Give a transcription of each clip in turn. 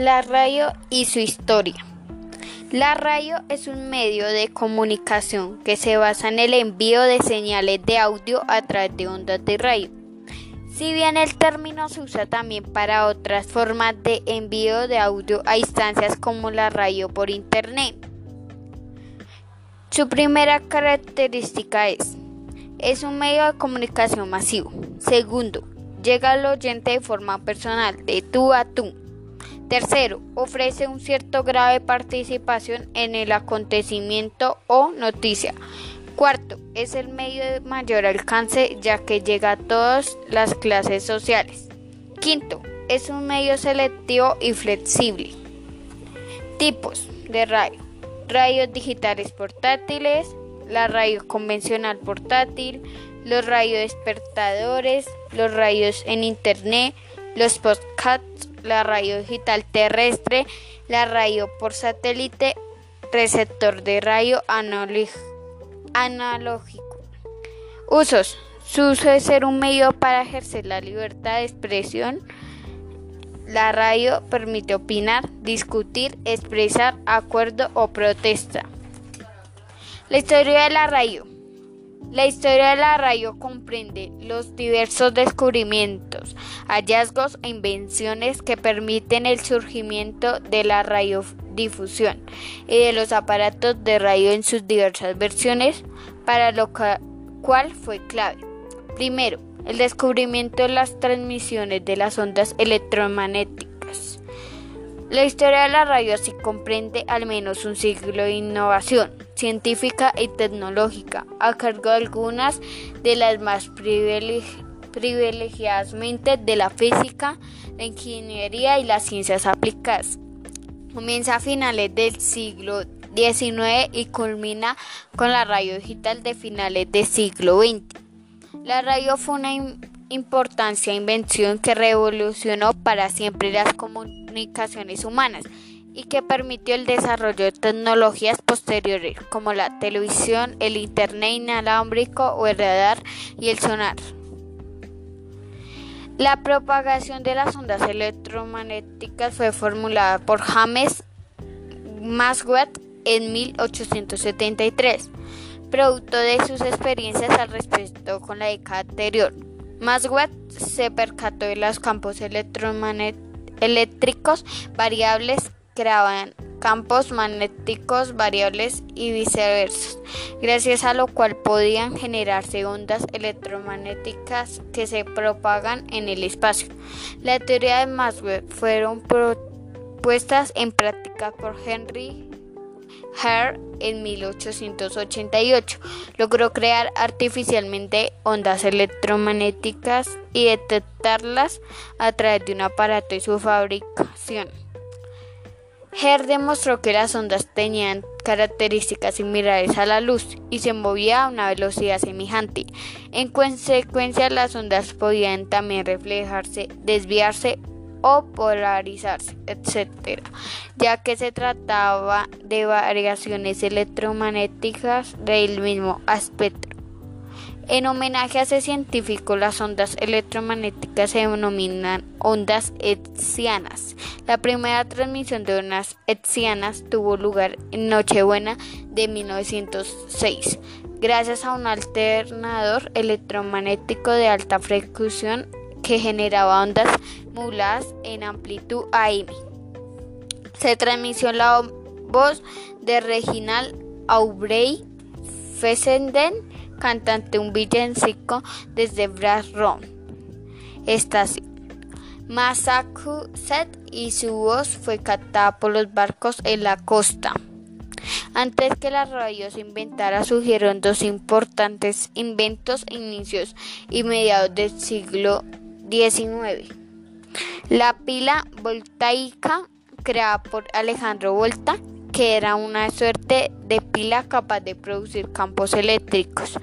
La radio y su historia. La radio es un medio de comunicación que se basa en el envío de señales de audio a través de ondas de radio. Si bien el término se usa también para otras formas de envío de audio a instancias como la radio por internet. Su primera característica es, es un medio de comunicación masivo. Segundo, llega al oyente de forma personal, de tú a tú. Tercero, ofrece un cierto grado de participación en el acontecimiento o noticia. Cuarto, es el medio de mayor alcance ya que llega a todas las clases sociales. Quinto, es un medio selectivo y flexible. Tipos de radio. Radios digitales portátiles, la radio convencional portátil, los radiodespertadores, los radios en internet, los podcasts, la radio digital terrestre, la radio por satélite, receptor de radio analógico. Usos. Su uso es ser un medio para ejercer la libertad de expresión. La radio permite opinar, discutir, expresar acuerdo o protesta. La historia de la radio. La historia de la radio comprende los diversos descubrimientos, hallazgos e invenciones que permiten el surgimiento de la radiodifusión y de los aparatos de radio en sus diversas versiones, para lo cual fue clave. Primero, el descubrimiento de las transmisiones de las ondas electromagnéticas. La historia de la radio así comprende al menos un siglo de innovación científica y tecnológica, a cargo de algunas de las más privilegiadas mentes de la física, la ingeniería y las ciencias aplicadas. Comienza a finales del siglo XIX y culmina con la radio digital de finales del siglo XX. La radio fue una importancia invención que revolucionó para siempre las comunicaciones humanas y que permitió el desarrollo de tecnologías posteriores como la televisión, el internet inalámbrico o el radar y el sonar. La propagación de las ondas electromagnéticas fue formulada por James Maxwell en 1873, producto de sus experiencias al respecto con la década anterior. Maxwell se percató de los campos eléctricos variables creaban campos magnéticos variables y viceversa, gracias a lo cual podían generarse ondas electromagnéticas que se propagan en el espacio. La teoría de Maxwell fueron propuestas en práctica por Henry Hare en 1888. Logró crear artificialmente ondas electromagnéticas y detectarlas a través de un aparato y su fabricación. Herr demostró que las ondas tenían características similares a la luz y se movían a una velocidad semejante. En consecuencia, las ondas podían también reflejarse, desviarse o polarizarse, etc., ya que se trataba de variaciones electromagnéticas del mismo aspecto. En homenaje a ese científico, las ondas electromagnéticas se denominan ondas hertzianas. La primera transmisión de ondas hertzianas tuvo lugar en Nochebuena de 1906, gracias a un alternador electromagnético de alta frecuencia que generaba ondas moduladas en amplitud AM. Se transmitió la voz de Reginald Aubrey Fessenden cantante un villancico desde Brass Room, estación. Massachusetts y su voz fue captada por los barcos en la costa. Antes que la radio se inventara, surgieron dos importantes inventos inicios y mediados del siglo XIX. La pila voltaica, creada por Alejandro Volta, que era una suerte de pila capaz de producir campos eléctricos.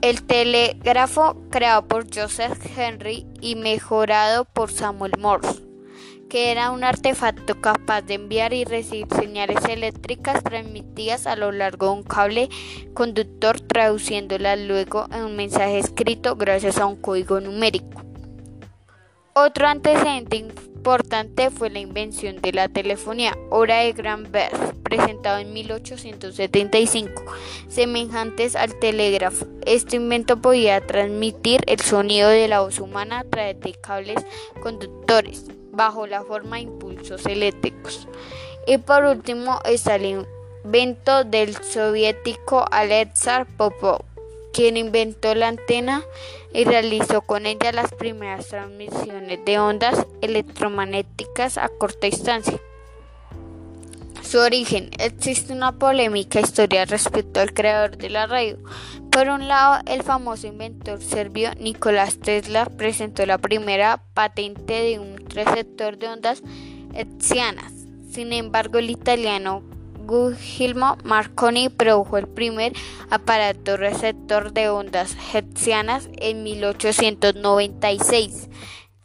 El telégrafo creado por Joseph Henry y mejorado por Samuel Morse, que era un artefacto capaz de enviar y recibir señales eléctricas transmitidas a lo largo de un cable conductor, traduciéndolas luego en un mensaje escrito gracias a un código numérico. Otro antecedente importante fue la invención de la telefonía, obra de Bell, presentado en 1875, semejantes al telégrafo. Este invento podía transmitir el sonido de la voz humana a través de cables conductores, bajo la forma de impulsos eléctricos. Y por último está el invento del soviético Alexar Popov quien inventó la antena y realizó con ella las primeras transmisiones de ondas electromagnéticas a corta distancia. Su origen. Existe una polémica historia respecto al creador de la radio. Por un lado, el famoso inventor serbio Nicolás Tesla presentó la primera patente de un receptor de ondas hertzianas. Sin embargo, el italiano Guglielmo Marconi produjo el primer aparato receptor de ondas hertzianas en 1896.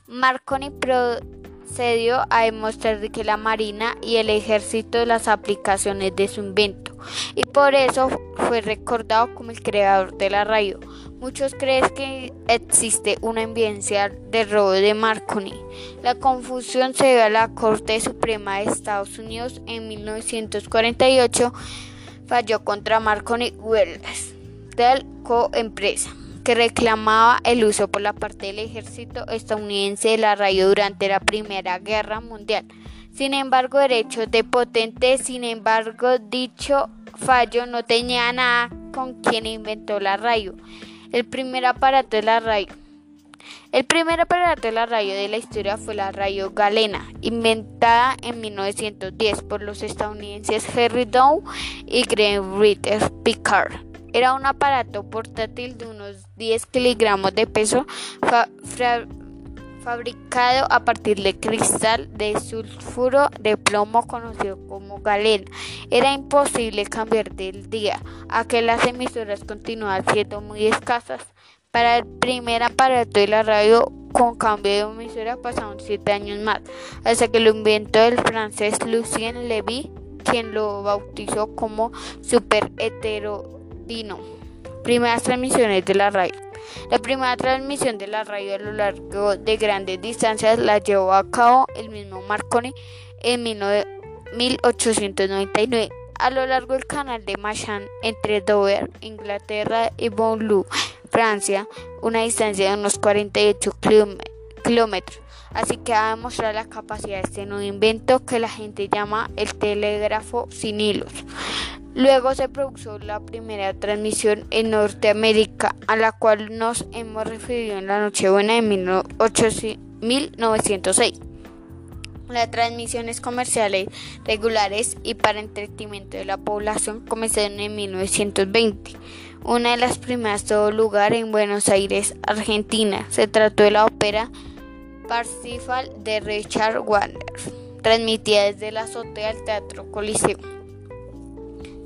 Marconi procedió a demostrar que la Marina y el Ejército las aplicaciones de su invento y por eso fue recordado como el creador de la radio. Muchos creen que existe una evidencia de robo de Marconi. La confusión se dio a la Corte Suprema de Estados Unidos en 1948. Falló contra Marconi Wells, del coempresa, que reclamaba el uso por la parte del ejército estadounidense de la radio durante la Primera Guerra Mundial. Sin embargo, derechos de potente, sin embargo, dicho fallo no tenía nada con quien inventó la radio. El primer aparato de la radio. El primer aparato de la radio de la historia fue la radio galena, inventada en 1910 por los estadounidenses Henry Dow y Ritter Picard. Era un aparato portátil de unos 10 kilogramos de peso fabricado a partir de cristal de sulfuro de plomo conocido como galena. Era imposible cambiar del día a que las emisoras continuaban siendo muy escasas. Para el primer aparato de la radio con cambio de emisora pasaron siete años más, hasta que lo inventó el francés Lucien Levy, quien lo bautizó como super heterodino. Primeras transmisiones de la radio. La primera transmisión de la radio a lo largo de grandes distancias la llevó a cabo el mismo Marconi en 1899 a lo largo del canal de Machan entre Dover, Inglaterra y Bonlou, Francia, una distancia de unos 48 kilómetros. Así que ha demostrado la capacidad de este nuevo invento que la gente llama el telégrafo sin hilos. Luego se produjo la primera transmisión en Norteamérica, a la cual nos hemos referido en la Nochebuena de 1906. Las transmisiones comerciales regulares y para entretenimiento de la población comenzaron en 1920. Una de las primeras tuvo lugar en Buenos Aires, Argentina. Se trató de la ópera Parsifal de Richard Wagner, transmitida desde la azotea del Teatro Coliseo.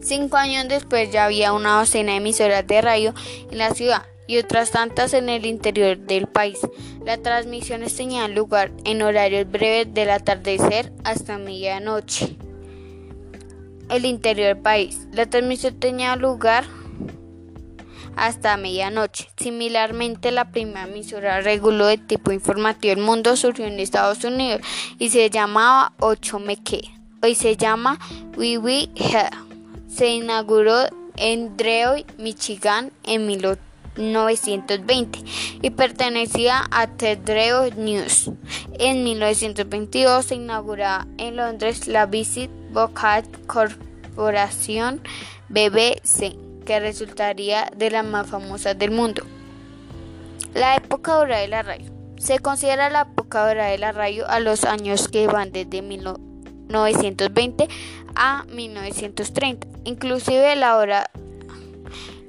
Cinco años después ya había una docena de emisoras de radio en la ciudad y otras tantas en el interior del país. Las transmisiones tenían lugar en horarios breves del atardecer hasta medianoche. El interior del país. La transmisión tenía lugar hasta medianoche. Similarmente, la primera emisora reguló de tipo informativo El Mundo surgió en Estados Unidos y se llamaba 8MK. Hoy se llama We se inauguró en Detroit, Michigan en 1920 y pertenecía a The News. En 1922 se inauguró en Londres la Visit Vocal Corporation BBC, que resultaría de las más famosas del mundo. La época dorada de la radio. Se considera la época dorada de la radio a los años que van desde 1920 a 1930 inclusive la hora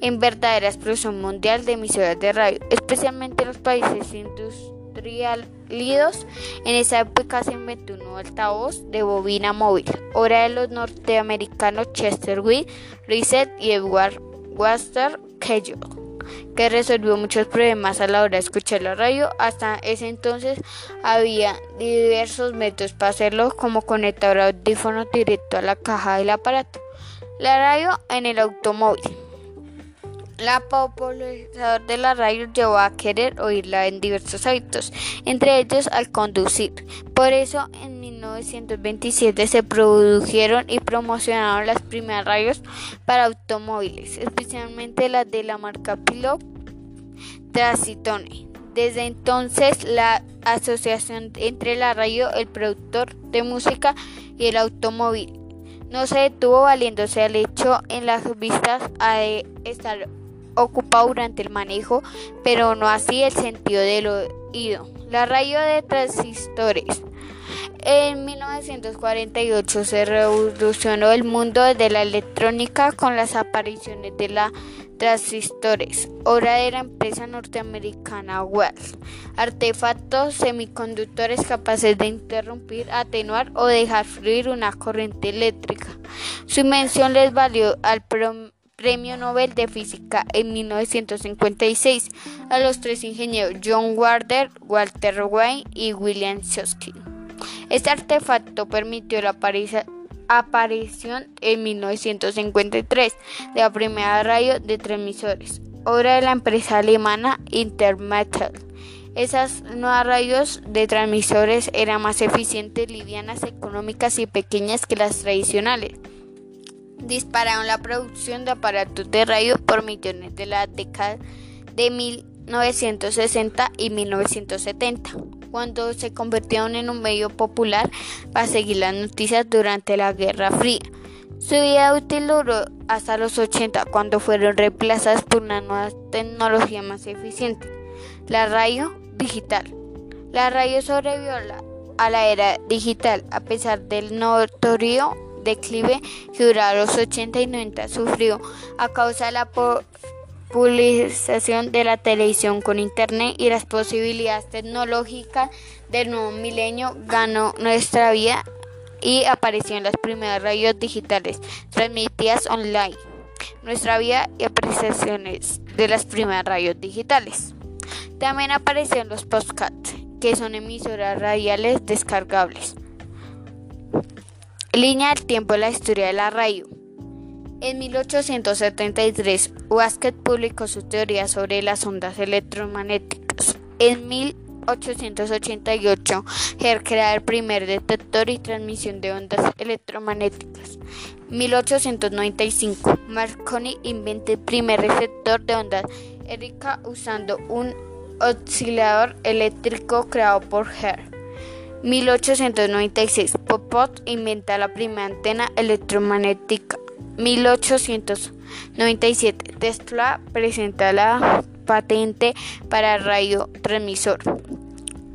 en verdadera explosión mundial de emisoras de radio, especialmente en los países industrializados. En esa época se inventó un nuevo altavoz de bobina móvil, hora de los norteamericanos Chester Witt, Reset y Edward Waster Kellogg, que resolvió muchos problemas a la hora de escuchar la radio. Hasta ese entonces había diversos métodos para hacerlo, como conectar audífonos directo a la caja del aparato. La radio en el automóvil. La popularidad de la radio llevó a querer oírla en diversos hábitos, entre ellos al conducir. Por eso, en 1927 se produjeron y promocionaron las primeras radios para automóviles, especialmente las de la marca Pilot Transitone. Desde entonces, la asociación entre la radio, el productor de música y el automóvil no se detuvo valiéndose al hecho en las vistas a estar ocupado durante el manejo, pero no así el sentido del oído. La radio de transistores. En 1948 se revolucionó el mundo de la electrónica con las apariciones de la transistores, obra de la empresa norteamericana Wells, artefactos semiconductores capaces de interrumpir, atenuar o dejar fluir una corriente eléctrica. Su invención les valió al Premio Nobel de Física en 1956 a los tres ingenieros John Warder, Walter Wayne y William Shosky. Este artefacto permitió la aparición en 1953 de la primera radio de transmisores, obra de la empresa alemana Intermetal. Esas nuevas radios de transmisores eran más eficientes, livianas, económicas y pequeñas que las tradicionales dispararon la producción de aparatos de radio por millones de la década de 1960 y 1970, cuando se convirtieron en un medio popular para seguir las noticias durante la Guerra Fría. Su vida útil duró hasta los 80, cuando fueron reemplazadas por una nueva tecnología más eficiente, la radio digital. La radio sobrevivió a la era digital a pesar del notorio declive que durante los 80 y 90 sufrió a causa de la popularización de la televisión con internet y las posibilidades tecnológicas del nuevo milenio ganó nuestra vida y apareció en las primeras radios digitales transmitidas online. Nuestra vida y apreciaciones de las primeras radios digitales. También aparecieron los podcasts, que son emisoras radiales descargables. Línea del tiempo de la historia de la radio. En 1873, Wasket publicó su teoría sobre las ondas electromagnéticas. En 1888, Hertz crea el primer detector y transmisión de ondas electromagnéticas. 1895, Marconi inventa el primer receptor de ondas Erika usando un oscilador eléctrico creado por Hertz. 1896, Popot inventa la primera antena electromagnética. 1897, Tesla presenta la patente para radiotransmisor.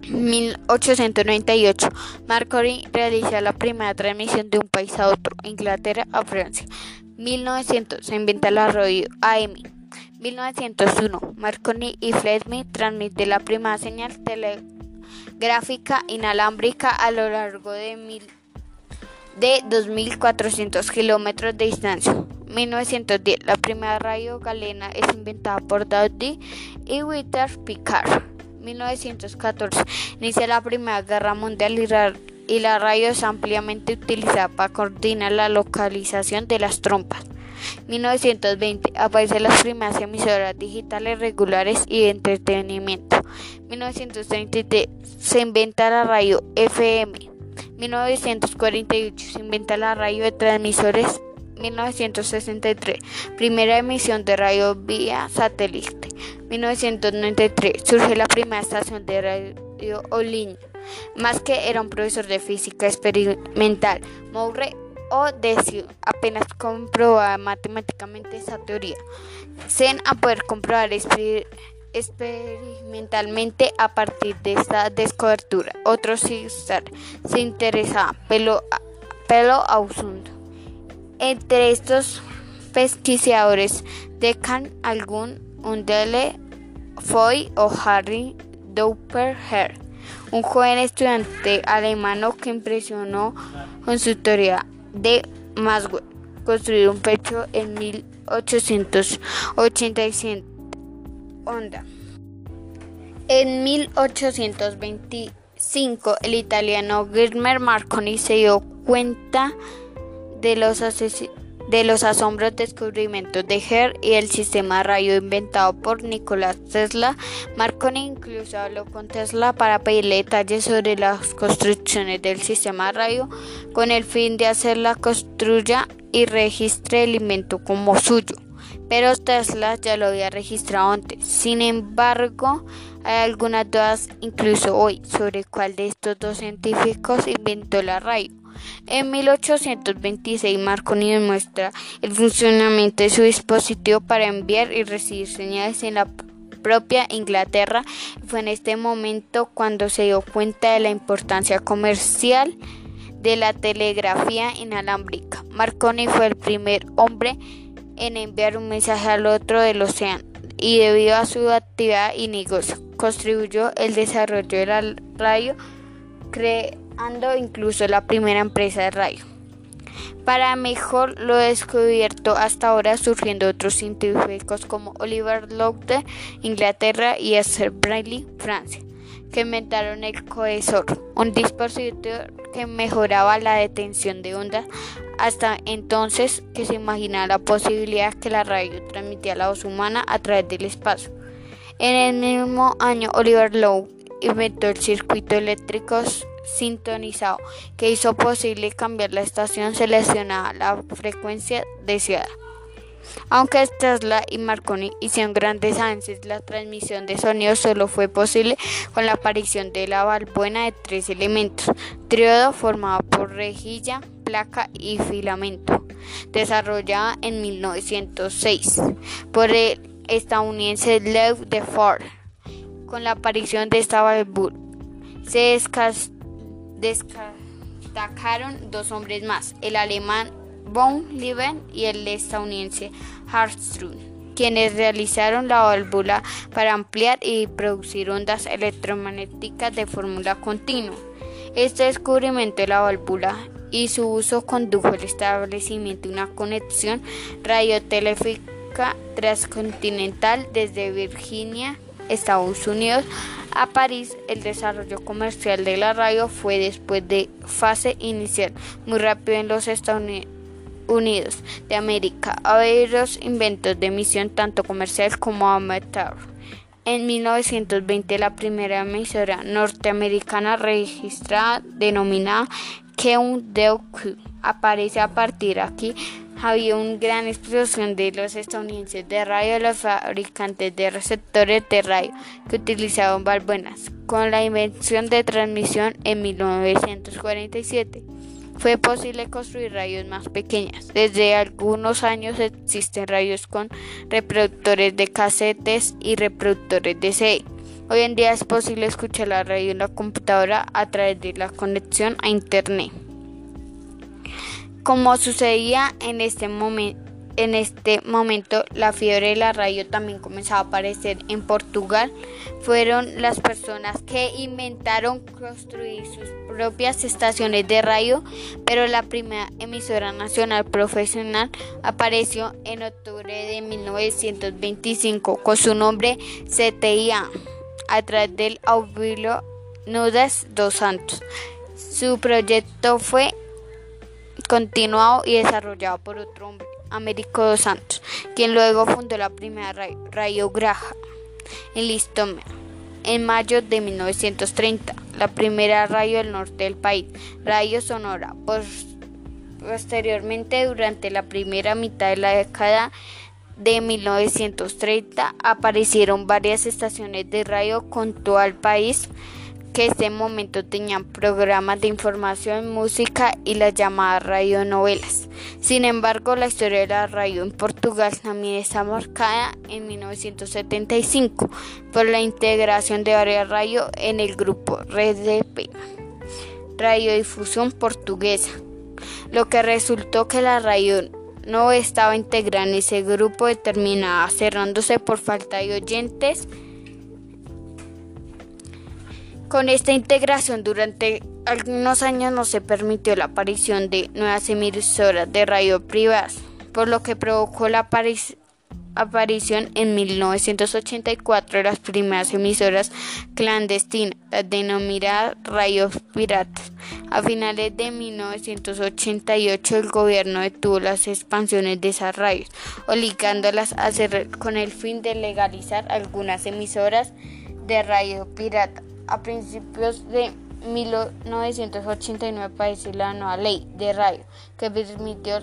1898, Marconi realiza la primera transmisión de un país a otro, Inglaterra a Francia. 1900, se inventa la radio AM. 1901, Marconi y Fleming transmiten la primera señal tele gráfica inalámbrica a lo largo de, mil, de 2.400 kilómetros de distancia. 1910. La primera radio galena es inventada por Doughty y Witter Picard. 1914. Inicia la Primera Guerra Mundial y la radio es ampliamente utilizada para coordinar la localización de las trompas. 1920 aparecen las primeras emisoras digitales regulares y de entretenimiento. 1933 se inventa la radio FM. 1948 se inventa la radio de transmisores. 1963 primera emisión de radio vía satélite. 1993 surge la primera estación de radio online. Más que era un profesor de física experimental, Moure o decir apenas comprobar matemáticamente esa teoría, sin a poder comprobar experimentalmente a partir de esta descobertura. Otros sí se interesaban, pero, pero asunto. Entre estos pesquisadores decan algún Undele Foy o Harry Doppler un joven estudiante alemano que impresionó con su teoría de Maxwell, construir un pecho en 1887. Onda. En 1825, el italiano Guillermo Marconi se dio cuenta de los de los asombros descubrimientos de Hertz y el sistema radio inventado por Nicolás Tesla, Marconi incluso habló con Tesla para pedirle detalles sobre las construcciones del sistema radio con el fin de hacerla construya y registre el invento como suyo. Pero Tesla ya lo había registrado antes. Sin embargo, hay algunas dudas incluso hoy sobre cuál de estos dos científicos inventó la radio. En 1826 Marconi demuestra el funcionamiento de su dispositivo para enviar y recibir señales en la propia Inglaterra. Fue en este momento cuando se dio cuenta de la importancia comercial de la telegrafía inalámbrica. Marconi fue el primer hombre en enviar un mensaje al otro del océano y debido a su actividad y negocio contribuyó el desarrollo del radio creando incluso la primera empresa de radio. Para mejor lo descubierto hasta ahora surgiendo otros científicos como Oliver Locke de Inglaterra y Esther Braille Francia, que inventaron el cohesor, un dispositivo que mejoraba la detención de ondas hasta entonces que se imaginaba la posibilidad que la radio transmitía la voz humana a través del espacio. En el mismo año Oliver Lowe inventó el circuito eléctrico sintonizado que hizo posible cambiar la estación seleccionada la frecuencia deseada. Aunque Tesla y Marconi hicieron grandes avances, la transmisión de sonido solo fue posible con la aparición de la valbuena de tres elementos, triodo formado por rejilla, placa y filamento, desarrollada en 1906 por el estadounidense Lew de Ford. Con la aparición de esta válvula se destacaron dos hombres más, el alemán von Lieben y el estadounidense Hartström, quienes realizaron la válvula para ampliar y producir ondas electromagnéticas de fórmula continua. Este descubrimiento de la válvula y su uso condujo al establecimiento de una conexión radiotelefónica transcontinental desde Virginia, Estados Unidos, a París. El desarrollo comercial de la radio fue después de fase inicial muy rápido en los Estados Unidos de América. Hay varios inventos de emisión tanto comercial como amateur. En 1920 la primera emisora norteamericana registrada denominada Keun-Deok aparece a partir aquí había una gran explosión de los estadounidenses de radio, los fabricantes de receptores de radio que utilizaban valbuenas. Con la invención de transmisión en 1947 fue posible construir radios más pequeñas. Desde algunos años existen radios con reproductores de casetes y reproductores de CD. Hoy en día es posible escuchar la radio en la computadora a través de la conexión a Internet. Como sucedía en este momento, en este momento la fiebre de la radio también comenzaba a aparecer en Portugal. Fueron las personas que inventaron construir sus propias estaciones de radio, pero la primera emisora nacional profesional apareció en octubre de 1925 con su nombre CTIA a través del Aurelio Nudes dos Santos. Su proyecto fue continuado y desarrollado por otro hombre, Américo dos Santos, quien luego fundó la primera radio, Graja en Listomera en mayo de 1930, la primera radio del norte del país, Radio Sonora. Posteriormente, durante la primera mitad de la década de 1930, aparecieron varias estaciones de radio con todo el país que este momento tenían programas de información, música y las llamadas radionovelas. Sin embargo, la historia de la radio en Portugal también está marcada en 1975 por la integración de varias radios en el grupo RDP, Radiodifusión Portuguesa, lo que resultó que la radio no estaba integrada en ese grupo determinada, cerrándose por falta de oyentes con esta integración durante algunos años no se permitió la aparición de nuevas emisoras de radio privadas, por lo que provocó la aparición en 1984 de las primeras emisoras clandestinas, denominadas radios piratas. A finales de 1988 el gobierno detuvo las expansiones de esas radios, obligándolas a cerrar con el fin de legalizar algunas emisoras de radio pirata. A principios de 1989 apareció la nueva ley de radio que permitió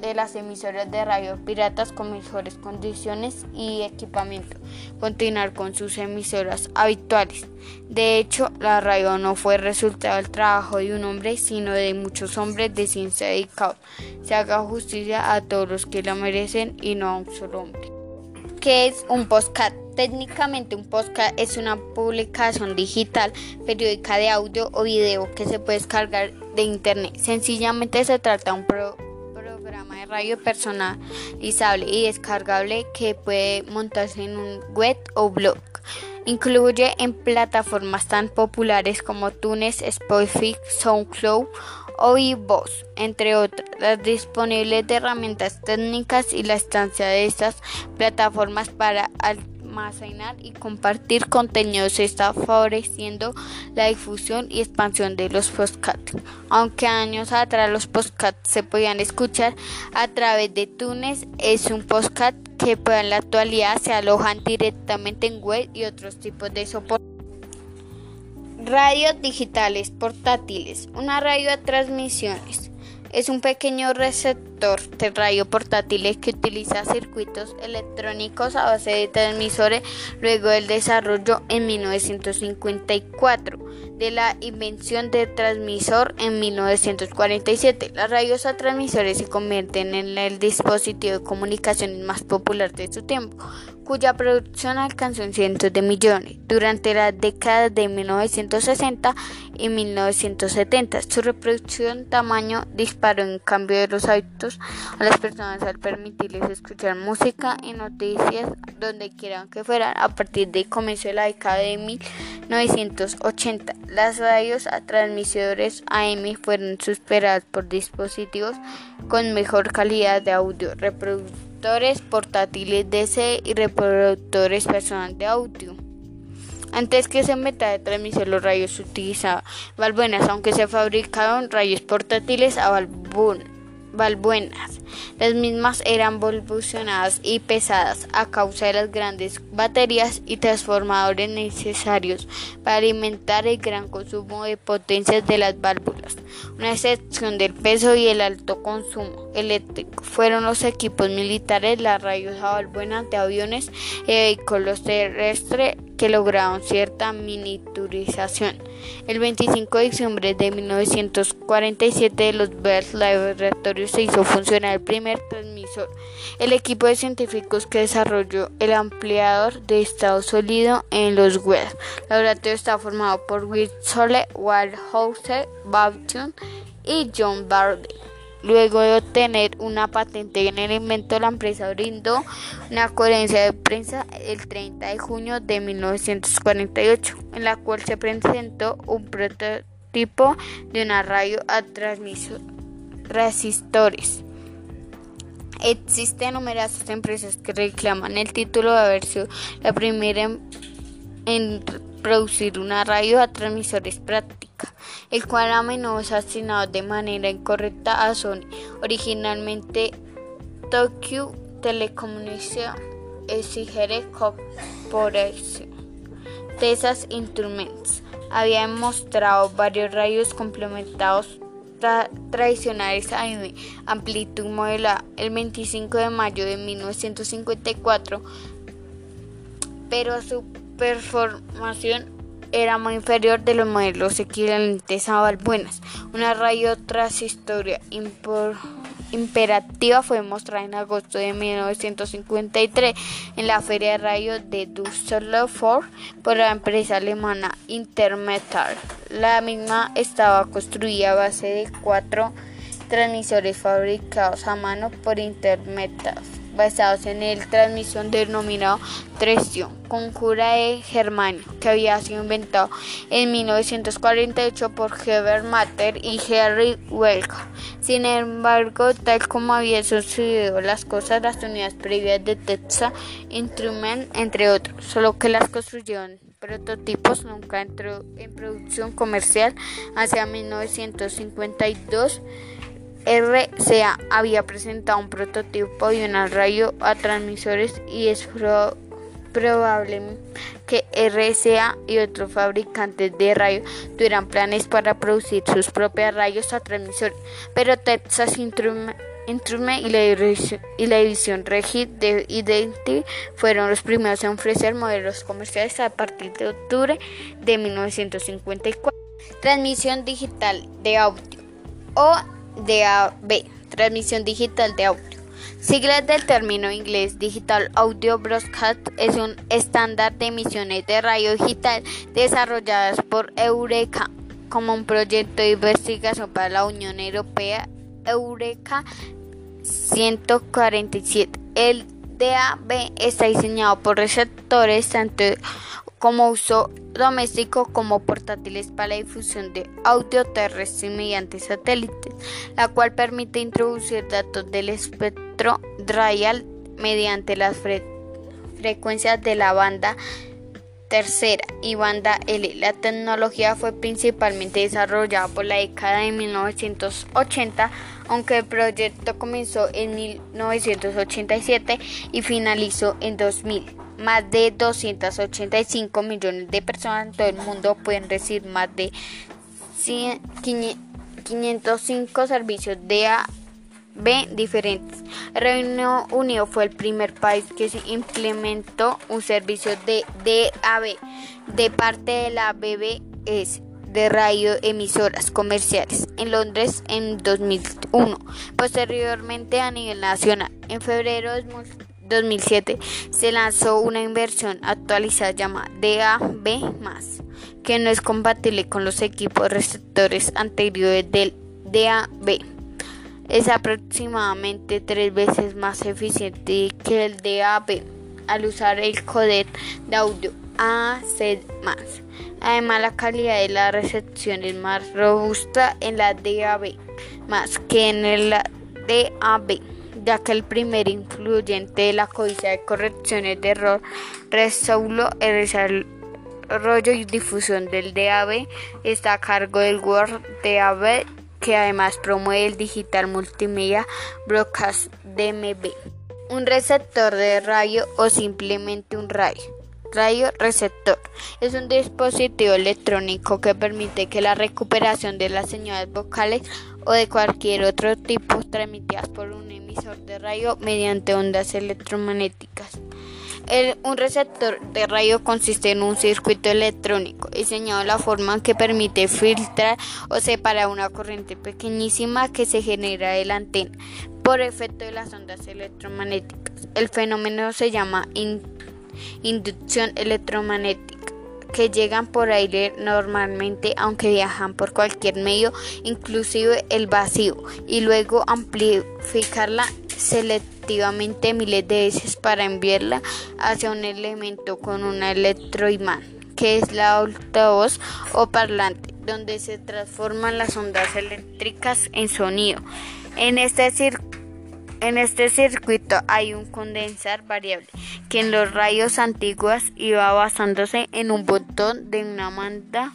de las emisoras de radio piratas con mejores condiciones y equipamiento continuar con sus emisoras habituales. De hecho, la radio no fue resultado del trabajo de un hombre, sino de muchos hombres de ciencia dedicados. Se haga justicia a todos los que la merecen y no a un solo hombre. ¿Qué es un podcast? Técnicamente un podcast es una publicación digital periódica de audio o video que se puede descargar de internet. Sencillamente se trata de un programa de radio personalizable y descargable que puede montarse en un web o blog. Incluye en plataformas tan populares como Tunes, Spotify, SoundCloud o iVoox, entre otras, las disponibles de herramientas técnicas y la estancia de estas plataformas para almacenar y compartir contenidos está favoreciendo la difusión y expansión de los podcasts. Aunque años atrás los podcasts se podían escuchar a través de Tunes, es un podcast que en la actualidad se alojan directamente en web y otros tipos de soporte. Radios digitales portátiles. Una radio de transmisiones. Es un pequeño receptor de radio portátiles que utiliza circuitos electrónicos a base de transmisores luego del desarrollo en 1954 de la invención del transmisor en 1947. Las radios a transmisores se convierten en el dispositivo de comunicación más popular de su tiempo cuya producción alcanzó en cientos de millones durante las décadas de 1960 y 1970. Su reproducción tamaño disparó en cambio de los hábitos a las personas al permitirles escuchar música y noticias donde quieran que fueran. A partir de comienzo de la década de 1980, las radios a transmisores AM fueron superadas por dispositivos con mejor calidad de audio reproducción reproductores portátiles DC y reproductores personales de audio. Antes que se meta de transmisión los rayos utilizaban valbuenas, aunque se fabricaron rayos portátiles a valbuena Las mismas eran volvucionadas y pesadas a causa de las grandes baterías y transformadores necesarios para alimentar el gran consumo de potencias de las válvulas. Una excepción del peso y el alto consumo eléctrico fueron los equipos militares, las rayos a valbuenas de aviones y vehículos terrestres que lograron cierta miniaturización. El 25 de diciembre de 1947 los Bell Laboratories se hizo funcionar el primer transmisor. El equipo de científicos que desarrolló el ampliador de estado sólido en los Bell laboratorio está formado por Will Sole, Waldhauser, Bautian y John Barley. Luego de obtener una patente en el invento, la empresa brindó una conferencia de prensa el 30 de junio de 1948, en la cual se presentó un prototipo de una radio a transmisor resistores. Existen numerosas empresas que reclaman el título de haber sido la primera en producir una radio a transmisores el cual a menudo es asignado de manera incorrecta a Sony. Originalmente, Tokyo Telecommunication Exigere Corporation. Texas Instruments había mostrado varios radios complementados tradicionales a amplitud modela el 25 de mayo de 1954, pero su performación era muy inferior de los modelos equivalentes a valbuenas. Una radio transitoria imperativa fue mostrada en agosto de 1953 en la Feria de Radio de Düsseldorf por la empresa alemana Intermetal. La misma estaba construida a base de cuatro transmisores fabricados a mano por Intermetal basados en el transmisión denominado tresión, conjura de germanio, que había sido inventado en 1948 por Herbert Matter y Henry Welker. Sin embargo, tal como había sucedido las cosas, las unidades previas de Texas Instruments, entre otros, solo que las construyeron prototipos nunca entró en producción comercial hacia 1952 RCA había presentado un prototipo de un rayo a transmisores y es probable que RCA y otros fabricantes de rayos tuvieran planes para producir sus propios rayos a transmisores, pero Texas Instruments y la, división Regit de Identity fueron los primeros en ofrecer modelos comerciales a partir de octubre de 1954. Transmisión digital de audio o DAB, transmisión digital de audio. Siglas del término inglés Digital Audio Broadcast es un estándar de emisiones de radio digital desarrolladas por Eureka como un proyecto de investigación para la Unión Europea Eureka 147. El DAB está diseñado por receptores tanto como uso doméstico como portátiles para la difusión de audio terrestre mediante satélites, la cual permite introducir datos del espectro radial mediante las frecuencias de la banda tercera y banda L. La tecnología fue principalmente desarrollada por la década de 1980, aunque el proyecto comenzó en 1987 y finalizó en 2000. Más de 285 millones de personas en todo el mundo pueden recibir más de 505 servicios de AB diferentes. Reino Unido fue el primer país que se implementó un servicio de DAB de parte de la BBS de radioemisoras comerciales en Londres en 2001, posteriormente a nivel nacional. En febrero de 2007 se lanzó una inversión actualizada llamada DAB+, que no es compatible con los equipos receptores anteriores del DAB. Es aproximadamente tres veces más eficiente que el DAB al usar el codec de audio AC+. Además, la calidad de la recepción es más robusta en la DAB que en el DAB ya que el primer influyente de la codicia de correcciones de error resuelve el desarrollo y difusión del DAB está a cargo del Word DAB que además promueve el digital multimedia broadcast DMB. Un receptor de radio o simplemente un radio. Radio receptor es un dispositivo electrónico que permite que la recuperación de las señales vocales o de cualquier otro tipo transmitidas por un emisor de radio mediante ondas electromagnéticas. un receptor de radio consiste en un circuito electrónico diseñado de la forma que permite filtrar o separar una corriente pequeñísima que se genera de la antena por efecto de las ondas electromagnéticas. El fenómeno se llama inducción electromagnética que llegan por aire normalmente aunque viajan por cualquier medio, inclusive el vacío, y luego amplificarla selectivamente miles de veces para enviarla hacia un elemento con un electroimán, que es la altavoz o parlante, donde se transforman las ondas eléctricas en sonido. En este circuito en este circuito hay un condensar variable que en los rayos antiguos iba basándose en un botón de una manda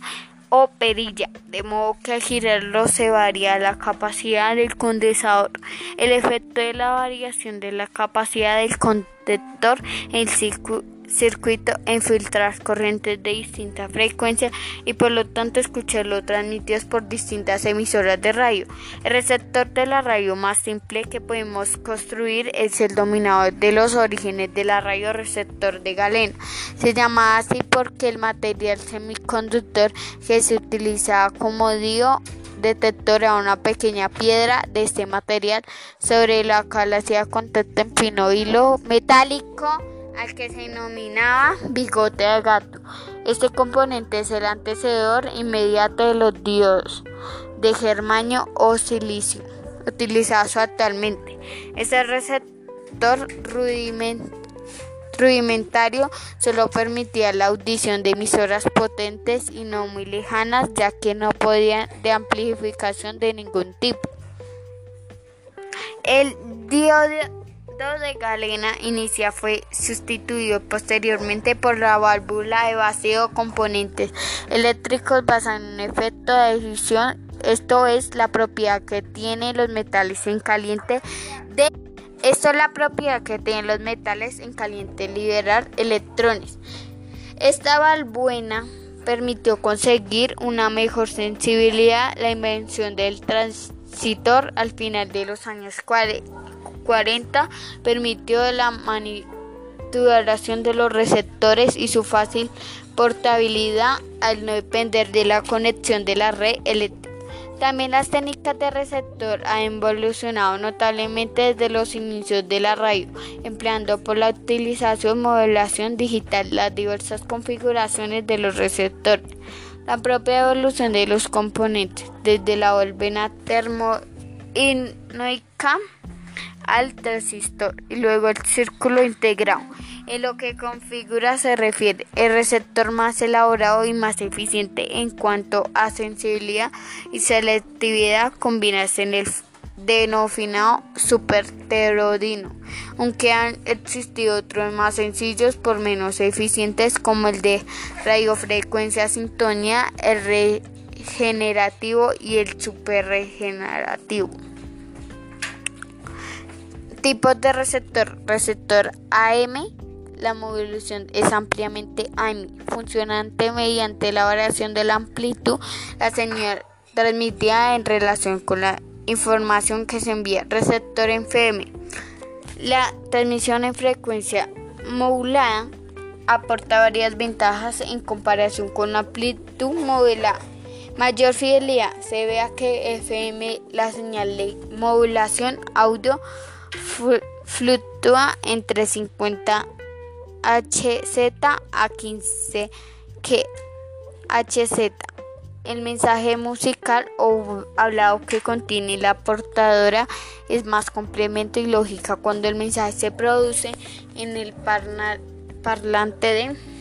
o perilla, de modo que al girarlo se varía la capacidad del condensador. El efecto de la variación de la capacidad del conductor en el circuito circuito en filtrar corrientes de distinta frecuencia y por lo tanto escucharlo transmitidos por distintas emisoras de radio. El receptor de la radio más simple que podemos construir es el dominador de los orígenes de la radio receptor de galena. Se llama así porque el material semiconductor que se utiliza como dio detector a una pequeña piedra de este material sobre la cual hacía contacto en fino hilo metálico al que se denominaba bigote de gato. Este componente es el antecedor inmediato de los diodos de germanio o silicio utilizados actualmente. Este receptor rudimentario solo permitía la audición de emisoras potentes y no muy lejanas, ya que no podían de amplificación de ningún tipo. El diodo de galena inicia fue sustituido posteriormente por la válvula de vacío componentes eléctricos basados en efecto de fusión. Esto es la propiedad que tienen los metales en caliente de esto es la propiedad que tienen los metales en caliente liberar electrones. Esta válvula permitió conseguir una mejor sensibilidad, la invención del transitor al final de los años 40 40 permitió la manipulación de los receptores y su fácil portabilidad al no depender de la conexión de la red eléctrica. También las técnicas de receptor han evolucionado notablemente desde los inicios de la radio, empleando por la utilización modelación digital las diversas configuraciones de los receptores. La propia evolución de los componentes, desde la volvena termoinoica al transistor y luego el círculo integrado. En lo que configura se refiere el receptor más elaborado y más eficiente en cuanto a sensibilidad y selectividad combinarse en el denominado superterodino, aunque han existido otros más sencillos por menos eficientes como el de radiofrecuencia sintonía, el regenerativo y el superregenerativo. Tipos de receptor. Receptor AM. La modulación es ampliamente AM, funcionante mediante la variación de la amplitud, la señal transmitida en relación con la información que se envía. Receptor FM. La transmisión en frecuencia modulada aporta varias ventajas en comparación con la amplitud modulada. Mayor fidelidad. Se vea que FM la señal de modulación audio fluctúa entre 50 Hz a 15 Hz. El mensaje musical o hablado que contiene la portadora es más complemento y lógica cuando el mensaje se produce en el parlante de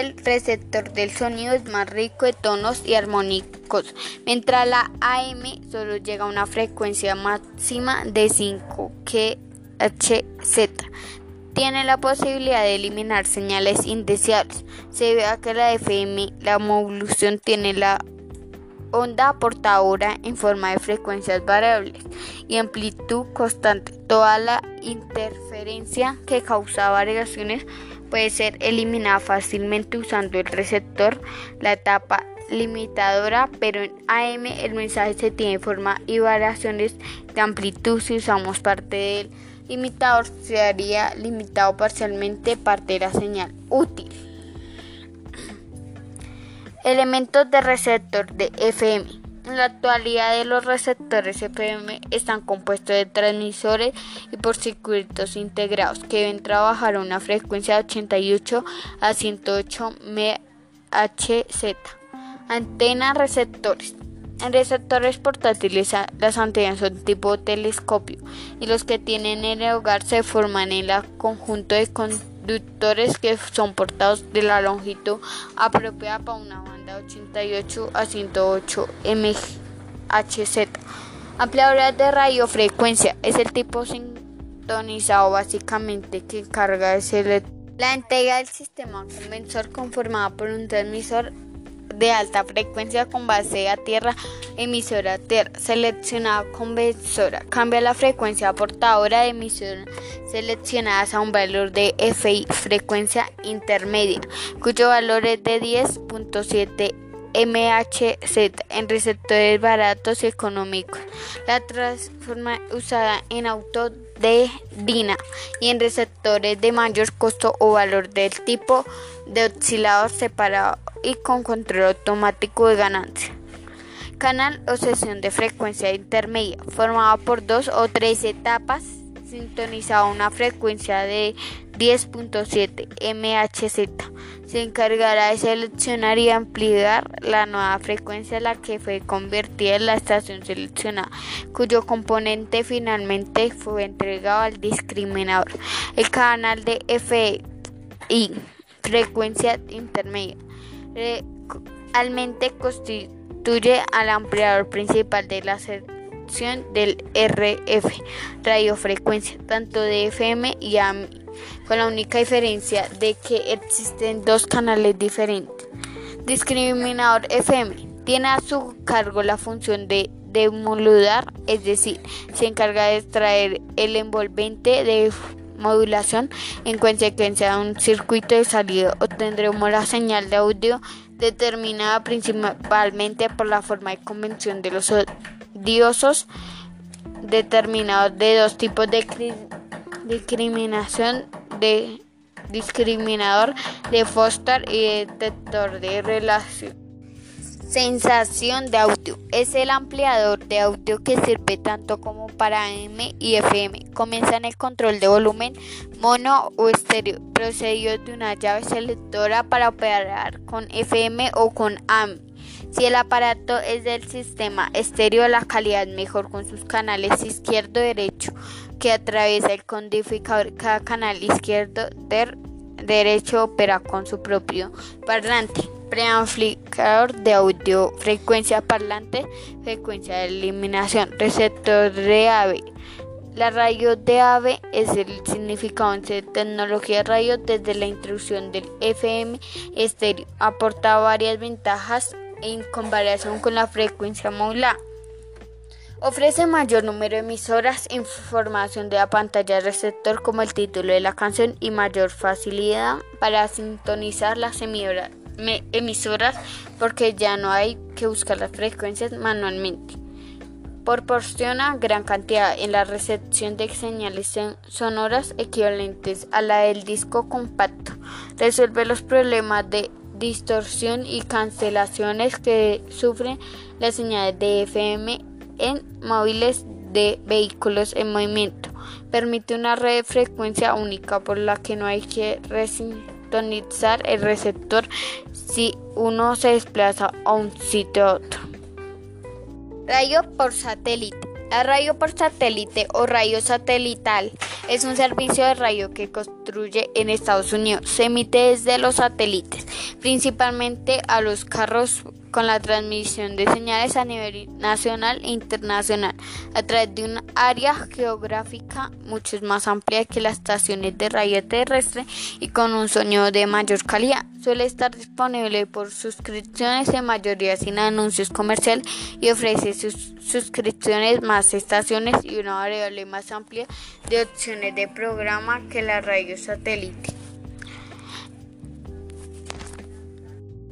el receptor del sonido es más rico de tonos y armónicos, mientras la AM solo llega a una frecuencia máxima de 5 kHz. Tiene la posibilidad de eliminar señales indeseables. Se ve que la FM, la modulación tiene la onda portadora en forma de frecuencias variables y amplitud constante. Toda la interferencia que causa variaciones puede ser eliminada fácilmente usando el receptor, la etapa limitadora, pero en AM el mensaje se tiene forma y variaciones de amplitud si usamos parte del limitador se haría limitado parcialmente parte de la señal útil. Elementos de receptor de FM en la actualidad los receptores FM están compuestos de transmisores y por circuitos integrados que deben trabajar a una frecuencia de 88 a 108 MHz. Antena receptores. En receptores portátiles las antenas son tipo telescopio y los que tienen en el hogar se forman en el conjunto de conductores que son portados de la longitud apropiada para una banda 88 a 108 MHz. Ampliadora de radiofrecuencia es el tipo sintonizado básicamente que carga ese la entrega del sistema conversor conformada por un transmisor de alta frecuencia con base a tierra, emisora tierra, seleccionada conversora. Cambia la frecuencia portadora de emisora seleccionadas a un valor de FI, frecuencia intermedia, cuyo valor es de 10.7 MHz en receptores baratos y económicos. La transforma usada en auto de DINA y en receptores de mayor costo o valor del tipo de oscilador separado y con control automático de ganancia. Canal o sesión de frecuencia intermedia, formada por dos o tres etapas sintonizaba una frecuencia de 10.7 MHz. Se encargará de seleccionar y ampliar la nueva frecuencia a la que fue convertida en la estación seleccionada, cuyo componente finalmente fue entregado al discriminador. El canal de FI, frecuencia intermedia, realmente constituye al ampliador principal de la sección del RF, radiofrecuencia, tanto de FM y AM con la única diferencia de que existen dos canales diferentes. Discriminador FM tiene a su cargo la función de demodullar, es decir, se encarga de extraer el envolvente de modulación en consecuencia de un circuito de salida obtendremos la señal de audio determinada principalmente por la forma de convención de los odiosos determinados de dos tipos de discriminación de discriminador de Foster y detector de relación. Sensación de audio. Es el ampliador de audio que sirve tanto como para M y FM. Comienza en el control de volumen mono o estéreo, procedido de una llave selectora para operar con FM o con AM. Si el aparato es del sistema estéreo, la calidad mejor con sus canales izquierdo-derecho que atraviesa el codificador. Cada canal izquierdo derecho opera con su propio parlante, preamplificador de audio, frecuencia parlante, frecuencia de eliminación, receptor de AVE. La radio de AVE es el significado de tecnología radio desde la introducción del FM estéreo. Aporta varias ventajas en comparación con la frecuencia modular. Ofrece mayor número de emisoras, información de la pantalla receptor como el título de la canción y mayor facilidad para sintonizar las emisoras porque ya no hay que buscar las frecuencias manualmente. Proporciona gran cantidad en la recepción de señales sonoras equivalentes a la del disco compacto. Resuelve los problemas de distorsión y cancelaciones que sufren las señales de FM en móviles de vehículos en movimiento. Permite una red de frecuencia única por la que no hay que el receptor si uno se desplaza a un sitio a otro. Radio por satélite. La radio por satélite o radio satelital es un servicio de radio que construye en Estados Unidos. Se emite desde los satélites, principalmente a los carros con la transmisión de señales a nivel nacional e internacional a través de un área geográfica mucho más amplia que las estaciones de radio terrestre y con un sonido de mayor calidad. Suele estar disponible por suscripciones en mayoría sin anuncios comerciales y ofrece sus suscripciones más estaciones y una variable más amplia de opciones de programa que la radio satélite.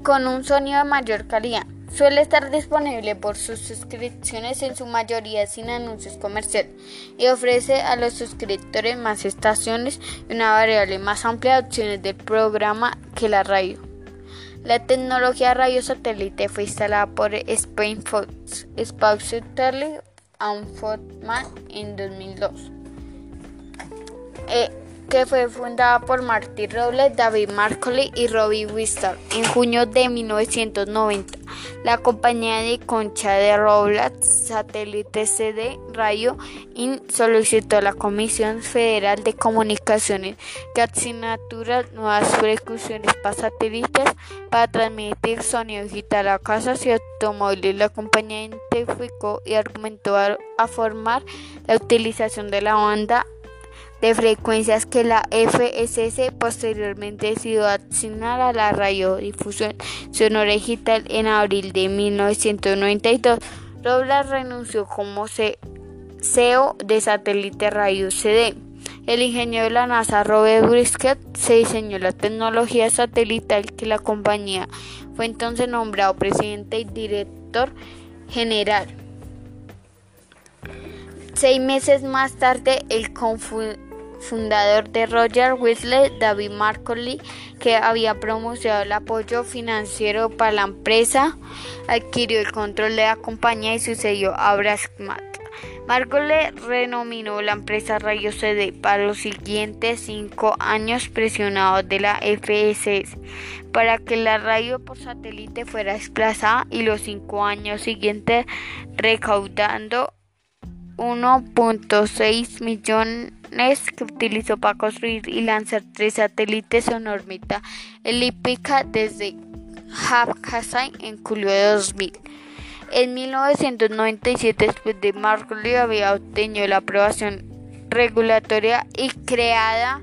Con un sonido de mayor calidad. Suele estar disponible por sus suscripciones en su mayoría sin anuncios comerciales y ofrece a los suscriptores más estaciones y una variable más amplia de opciones del programa que la radio. La tecnología radio satélite fue instalada por Spain Fox, Space Satellite and en 2002 que fue fundada por Marty Robles, David Marcoli y Robbie Wistar en junio de 1990. La compañía de concha de Robles, satélite CD Radio In, solicitó a la Comisión Federal de Comunicaciones que asignatura nuevas frecuencias para satélites para transmitir sonido digital a casas y automóviles. La compañía identificó y argumentó a formar la utilización de la banda de frecuencias que la FSS posteriormente decidió asignar a la radiodifusión sonora digital en abril de 1992. Robles renunció como CEO de satélite radio CD. El ingeniero de la NASA Robert Brisket se diseñó la tecnología satelital que la compañía fue entonces nombrado presidente y director general. Seis meses más tarde, el fundador de Roger Wesley, David Marcoli, que había promocionado el apoyo financiero para la empresa, adquirió el control de la compañía y sucedió a Brasmat Marcole renominó la empresa Rayo CD para los siguientes cinco años presionados de la FSS para que la radio por satélite fuera desplazada y los cinco años siguientes recaudando 1.6 millones que utilizó para construir y lanzar tres satélites en órbita elíptica desde Habkasai en julio de 2000. En 1997, después de Marconi había obtenido la aprobación regulatoria y creada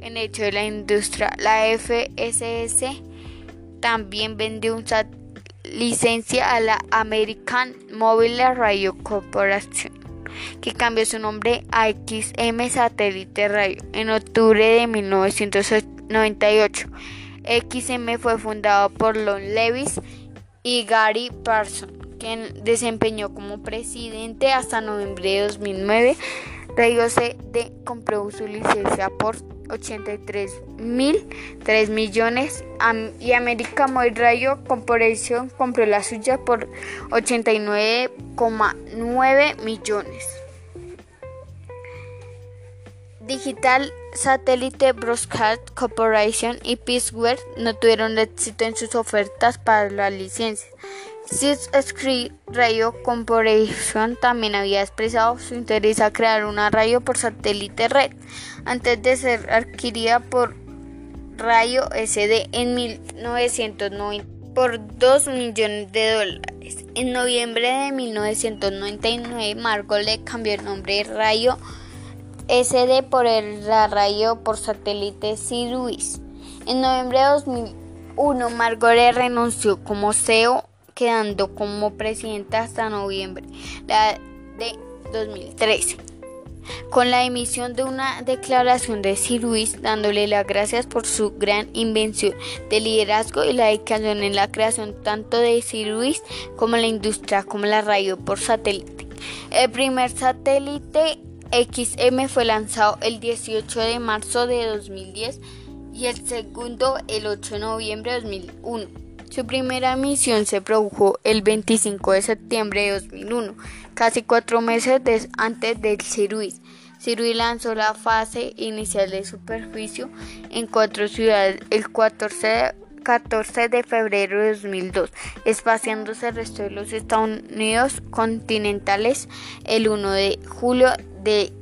en hecho de la industria, la FSS también vendió una licencia a la American Mobile Radio Corporation, que cambió su nombre a XM Satellite Radio en octubre de 1998. XM fue fundado por Lon Levis y Gary Parsons quien desempeñó como presidente hasta noviembre de 2009. Radio CD compró su licencia por 83 mil 3 millones y América Mobile Radio Corporation compró la suya por 89,9 millones. Digital Satellite Broadcast Corporation y Peaceware no tuvieron éxito en sus ofertas para la licencia. Six Street Radio Corporation también había expresado su interés a crear una radio por satélite red antes de ser adquirida por Radio SD en 1990 por 2 millones de dólares. En noviembre de 1999, Margot le cambió el nombre de Radio SD por el, la radio por satélite Sirius. En noviembre de 2001, Margot renunció como CEO quedando como presidenta hasta noviembre de 2013 con la emisión de una declaración de Sir Luis dándole las gracias por su gran invención de liderazgo y la dedicación en la creación tanto de Sir Luis como la industria como la radio por satélite. El primer satélite XM fue lanzado el 18 de marzo de 2010 y el segundo el 8 de noviembre de 2001. Su primera misión se produjo el 25 de septiembre de 2001, casi cuatro meses antes del Ciruis. Ciruis lanzó la fase inicial de superficie en cuatro ciudades el 14 de, febrero de 2002, espaciándose el resto de los Estados Unidos continentales el 1 de julio de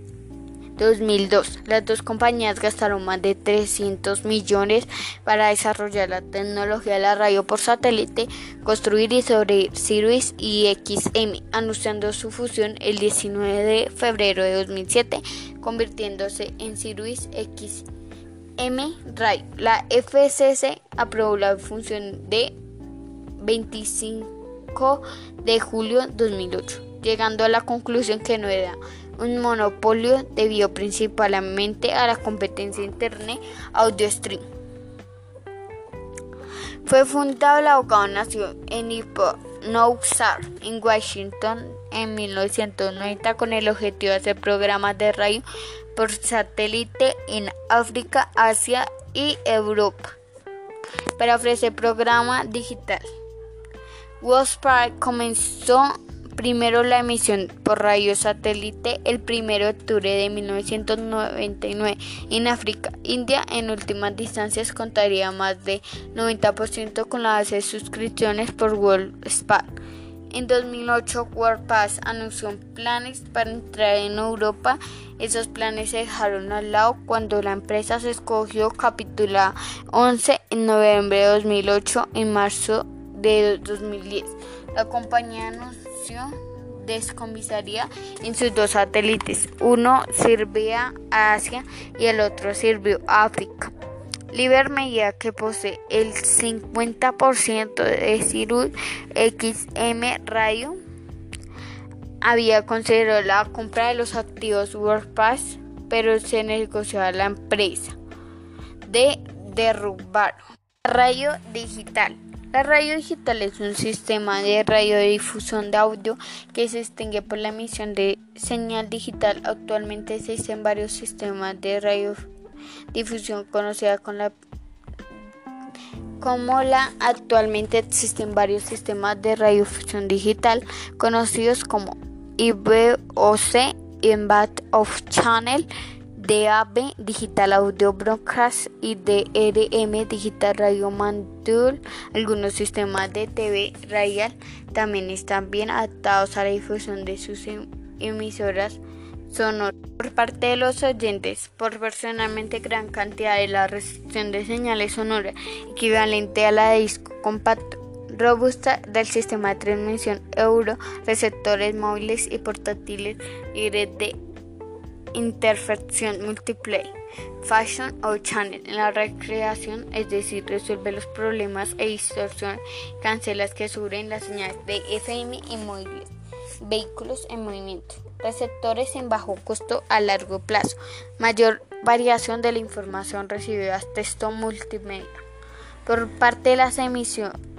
2002. Las dos compañías gastaron más de 300 millones para desarrollar la tecnología de la radio por satélite, construir y sobre Sirius y XM, anunciando su fusión el 19 de febrero de 2007, convirtiéndose en Sirius XM Radio. La FCC aprobó la función de 25 de julio de 2008, llegando a la conclusión que no era un monopolio debido principalmente a la competencia Internet audio stream. Fue fundado la abogado nació en Nowsar, en Washington, en 1990 con el objetivo de hacer programas de radio por satélite en África, Asia y Europa para ofrecer programa digital. Park comenzó Primero la emisión por radio satélite el 1 de octubre de 1999 en África. India en últimas distancias contaría más de 90% con la base de suscripciones por WorldSpar. En 2008 WordPass anunció planes para entrar en Europa. Esos planes se dejaron al lado cuando la empresa se escogió capítulo 11 en noviembre de 2008 y marzo de 2010. La compañía anunció descomisaría en sus dos satélites. Uno servía a Asia y el otro sirvió a África. Liber Media, que posee el 50% de Cirrus XM Radio, había considerado la compra de los activos WordPress, pero se negoció a la empresa de derrubar. Radio digital. La radio digital es un sistema de radiodifusión de audio que se extingue por la emisión de señal digital. Actualmente existen varios sistemas de radiodifusión conocida con la como la actualmente existen varios sistemas de radiodifusión digital conocidos como IBOC Invent of Channel, DAB Digital Audio Broadcast y DRM Digital Radio Mandul. Algunos sistemas de TV radial también están bien adaptados a la difusión de sus em-, emisoras sonoras. Por parte de los oyentes, proporcionalmente gran cantidad de la recepción de señales sonoras equivalente a la de disco compacto robusta del sistema de transmisión euro, receptores móviles y portátiles y de interfección multiplay, fashion o channel. En la recreación, es decir, resuelve los problemas e distorsión cancelas que sufren las señales de FM y móviles, vehículos en movimiento, receptores en bajo costo a largo plazo, mayor variación de la información recibida, texto multimedia. Por parte de las emisiones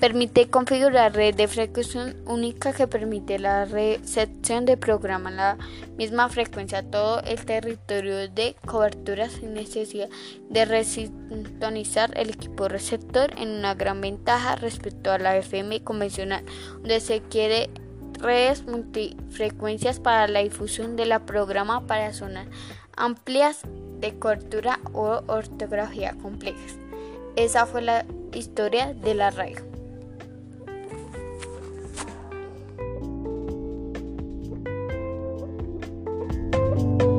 Permite configurar red de frecuencia única que permite la recepción de programas a la misma frecuencia a todo el territorio de cobertura sin necesidad de resintonizar el equipo receptor en una gran ventaja respecto a la FM convencional, donde se quiere redes multifrecuencias para la difusión de la programa para zonas amplias de cobertura o ortografía complejas. Esa fue la historia de la radio. you